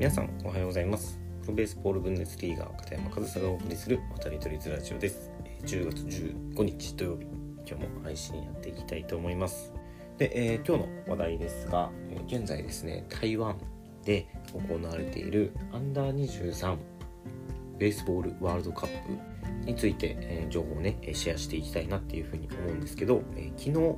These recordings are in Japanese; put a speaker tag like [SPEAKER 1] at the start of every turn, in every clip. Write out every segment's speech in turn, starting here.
[SPEAKER 1] 皆さんおはようございます。プロベースボールブンデスリーガー片山和沙がお送りする渡り鳥ズラジオです。10月15日土曜日今日も配信やっていきたいと思います。で、えー、今日の話題ですが、え、現在ですね台湾で行われているアンダー23ベースボールワールドカップについて、えー、情報をねシェアしていきたいなっていうふうに思うんですけど、え昨日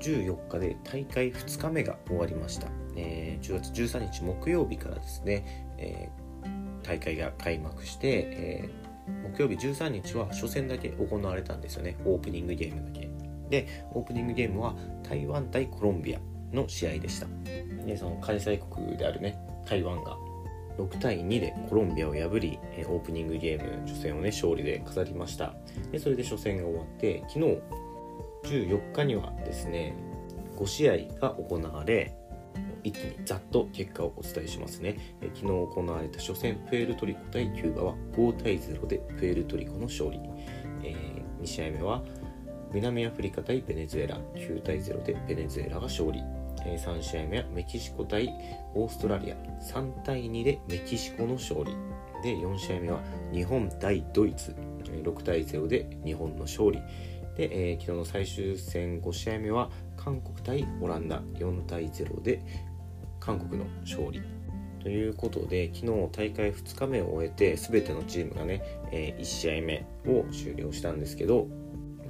[SPEAKER 1] 14日で大会2日目が終わりました、えー、10月13日木曜日からですね、えー、大会が開幕して、えー、木曜日13日は初戦だけ行われたんですよね。オープニングゲームだけ。でオープニングゲームは台湾対コロンビアの試合でした。でその開催国であるね台湾が6対2でコロンビアを破りオープニングゲーム初戦をね勝利で飾りました。でそれで初戦が終わって昨日14日にはですね5試合が行われ一気にざっと結果をお伝えしますね、え昨日行われた初戦プエルトリコ対キューバは5対0でプエルトリコの勝利、えー、2試合目は南アフリカ対ベネズエラ。9対0でベネズエラが勝利、え、3試合目はメキシコ対オーストラリア。3対2でメキシコの勝利。で4試合目は日本対ドイツ。6対0で日本の勝利。で、えー、昨日の最終戦5試合目は韓国対オランダ4対0で韓国の勝利。ということで昨日大会2日目を終えて全てのチームがね、えー、1試合目を終了したんですけど、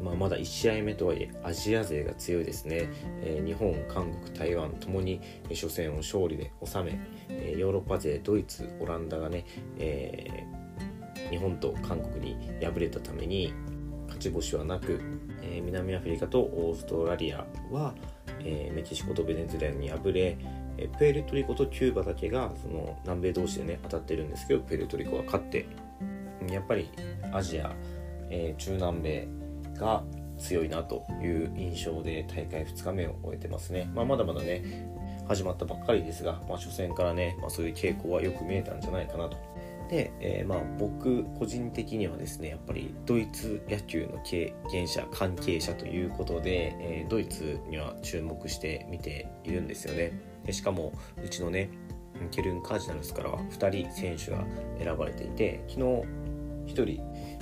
[SPEAKER 1] まあ、まだ1試合目とはいえアジア勢が強いですね、えー、日本韓国台湾ともに初戦を勝利で収め、えー、ヨーロッパ勢ドイツオランダがね、えー、日本と韓国に敗れたために勝ち星はなく、えー、南アフリカとオーストラリアは、えー、メキシコとベネズエラに敗れ、え、プエルトリコとキューバだけがその南米同士でね当たってるんですけどプエルトリコは勝ってやっぱりアジア、え中南米が強いなという印象で大会2日目を終えてますね、まあ、まだまだね始まったばっかりですが、まあ、初戦からね、まあ、そういう傾向はよく見えたんじゃないかなと。で、えー、まあ僕個人的にはですねやっぱりドイツ野球の経験者関係者ということで、えー、ドイツには注目して見ているんですよね。でしかもうちのねケルン・カージナルスからは2人選手が選ばれていて昨日1人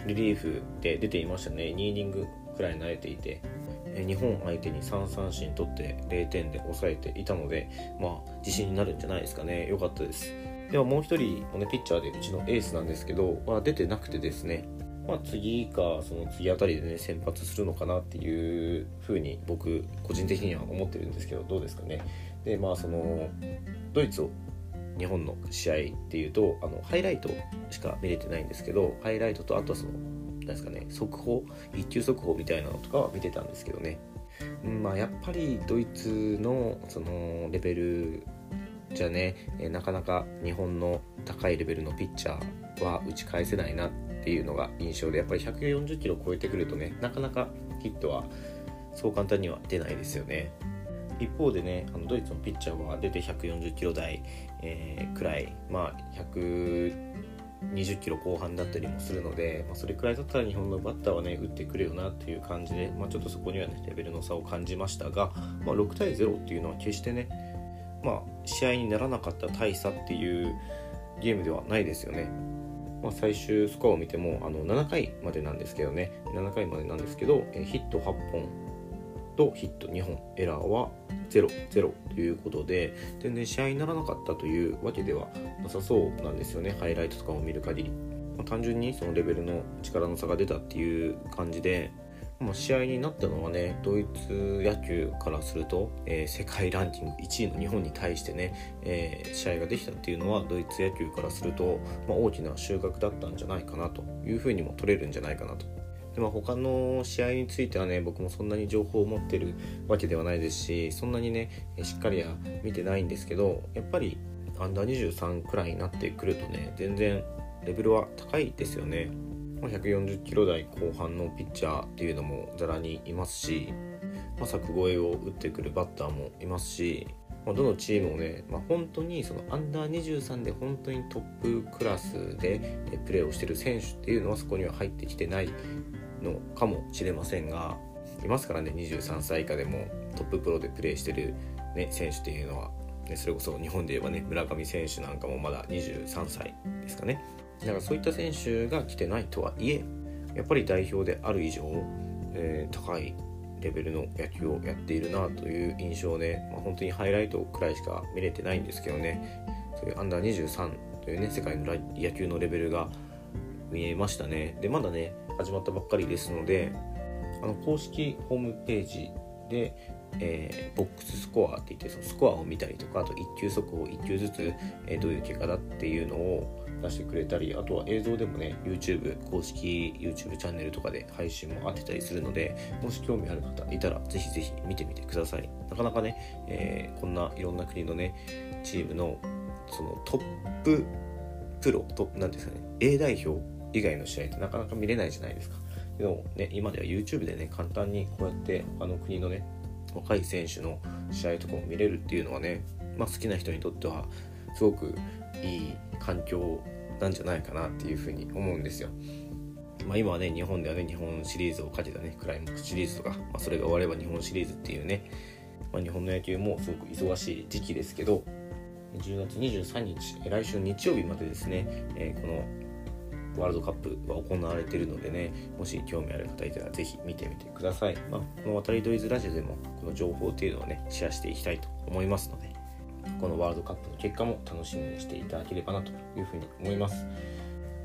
[SPEAKER 1] リリーフで出ていましたね。2イニングくらい投げていて日本相手に3三振取って0点で抑えていたのでまあ自信になるんじゃないですかね。良かったです。ではもう一人もねピッチャーでうちのエースなんですけど、まあ、出てなくてですね。まあ、次かその次あたりでね先発するのかなっていうふうに僕個人的には思ってるんですけどどうですかね。でまあそのドイツを日本の試合っていうとあのハイライトしか見れてないんですけどハイライトとあとはその何ですかね速報一級速報みたいなのとかは見てたんですけどね、まあやっぱりドイツのそのレベルじゃね、えなかなか日本の高いレベルのピッチャーは打ち返せないなっていうのが印象でやっぱり140キロ超えてくるとねなかなかヒットはそう簡単には出ないですよね。一方でねあのドイツのピッチャーは出て140キロ台、えー、くらいまあ120キロ後半だったりもするので、まあ、それくらいだったら日本のバッターはね打ってくるよなっていう感じで、まあ、ちょっとそこにはねレベルの差を感じましたが、まあ、6対0っていうのは決してねまあ、試合にならなかった大差っていうゲームではないですよね。まあ、最終スコアを見てもあの7回までなんですけどね。7回までなんですけどえヒット8本とヒット2本エラーは0、0ということで全然試合にならなかったというわけではなさそうなんですよね。ハイライトとかを見る限り、まあ、単純にそのレベルの力の差が出たっていう感じでまあ、試合になったのはねドイツ野球からすると、えー、世界ランキング1位の日本に対してね、えー、試合ができたっていうのはドイツ野球からすると、まあ、大きな収穫だったんじゃないかなというふうにも取れるんじゃないかなと。でまあ、他の試合についてはね僕もそんなに情報を持ってるわけではないですしそんなにねしっかりは見てないんですけどやっぱりアンダー23くらいになってくるとね全然レベルは高いですよね。140キロ台後半のピッチャーっていうのもざらにいますし、まあ、柵越えを打ってくるバッターもいますし、まあ、どのチームもね、まあ、本当にそのアンダー23で本当にトップクラスでプレーをしてる選手っていうのはそこには入ってきてないのかもしれませんがいますからね23歳以下でもトッププロでプレーしてる、ね、選手っていうのはそれこそ日本で言えばね村上選手なんかもまだ23歳ですかね。だからそういった選手が来てないとはいえやっぱり代表である以上、えー、高いレベルの野球をやっているなという印象で、まあ、本当にハイライトくらいしか見れてないんですけどね。そういうアンダー23というね世界の野球のレベルが見えましたね。でまだね始まったばっかりですのであの公式ホームページで、えー、ボックススコアって言ってそのスコアを見たりとかあと1球速報1球ずつ、えー、どういう結果だっていうのを出してくれたりあとは映像でもね YouTube 公式 YouTube チャンネルとかで配信も当てたりするのでもし興味ある方いたらぜひぜひ見てみてください。なかなかね、えー、こんないろんな国のねチームのそのトッププロと何ですかね A 代表以外の試合ってなかなか見れないじゃないですか。でもね今では YouTube でね簡単にこうやって他の国のね若い選手の試合とかも見れるっていうのはね、まあ、好きな人にとってはすごくいい環境なんじゃないかなっていうふうに思うんですよ。まあ、今はね日本ではね日本シリーズをかけたねクライマックスシリーズとか、まあ、それが終われば日本シリーズっていうね、まあ、日本の野球もすごく忙しい時期ですけど10月23日来週日曜日までですね、えー、このワールドカップが行われているのでねもし興味ある方いたらぜひ見てみてください、まあ、この渡りドイズラジオでもこの情報っていうのをねシェアしていきたいと思いますのでこのワールドカップの結果も楽しみにしていただければなというふうに思います。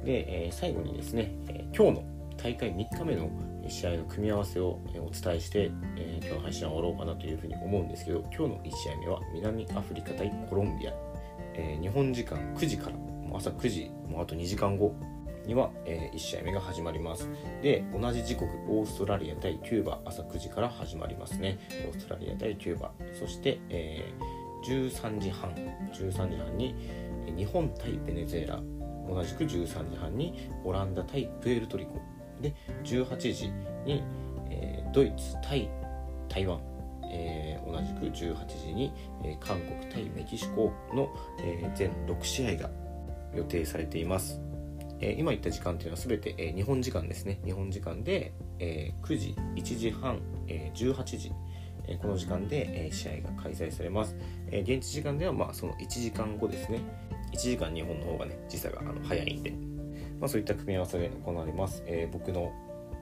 [SPEAKER 1] で、え、最後にですね、えー、今日の大会3日目の試合の組み合わせをお伝えして、えー、今日の配信は終わろうかなというふうに思うんですけど今日の1試合目は南アフリカ対コロンビア、え、日本時間9時からもう朝9時もうあと2時間後には、え、1試合目が始まります。で同じ時刻オーストラリア対キューバ朝9時から始まりますね。オーストラリア対キューバ。そして、えー13時半13時半に日本対ベネズエラ同じく13時半にオランダ対プエルトリコ。で18時に、えー、ドイツ対台湾、えー、同じく18時に、えー、韓国対メキシコの、えー、全6試合が予定されています、え、今言った時間というのは全て、え、日本時間ですね。日本時間で、え、9時1時半、えー、18時えこの時間で、え試合が開催されます、え現地時間ではまあその1時間後ですね。1時間日本の方がね時差があの早いんで、まあ、そういった組み合わせで行われます、え僕の、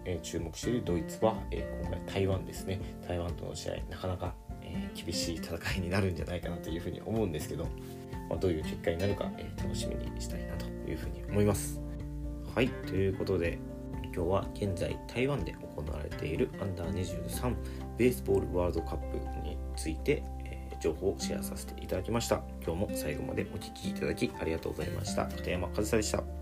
[SPEAKER 1] え注目しているドイツは、え今回台湾ですね。台湾との試合なかなか、え厳しい戦いになるんじゃないかなというふうに思うんですけど、まあ、どういう結果になるか、え楽しみにしたいなというふうに思います。はい。ということで今日は現在台湾で行われているアンダー23ベースボールワールドカップについて、えー、情報をシェアさせていただきました。今日も最後までお聴きいただきありがとうございました。片山和沙でした。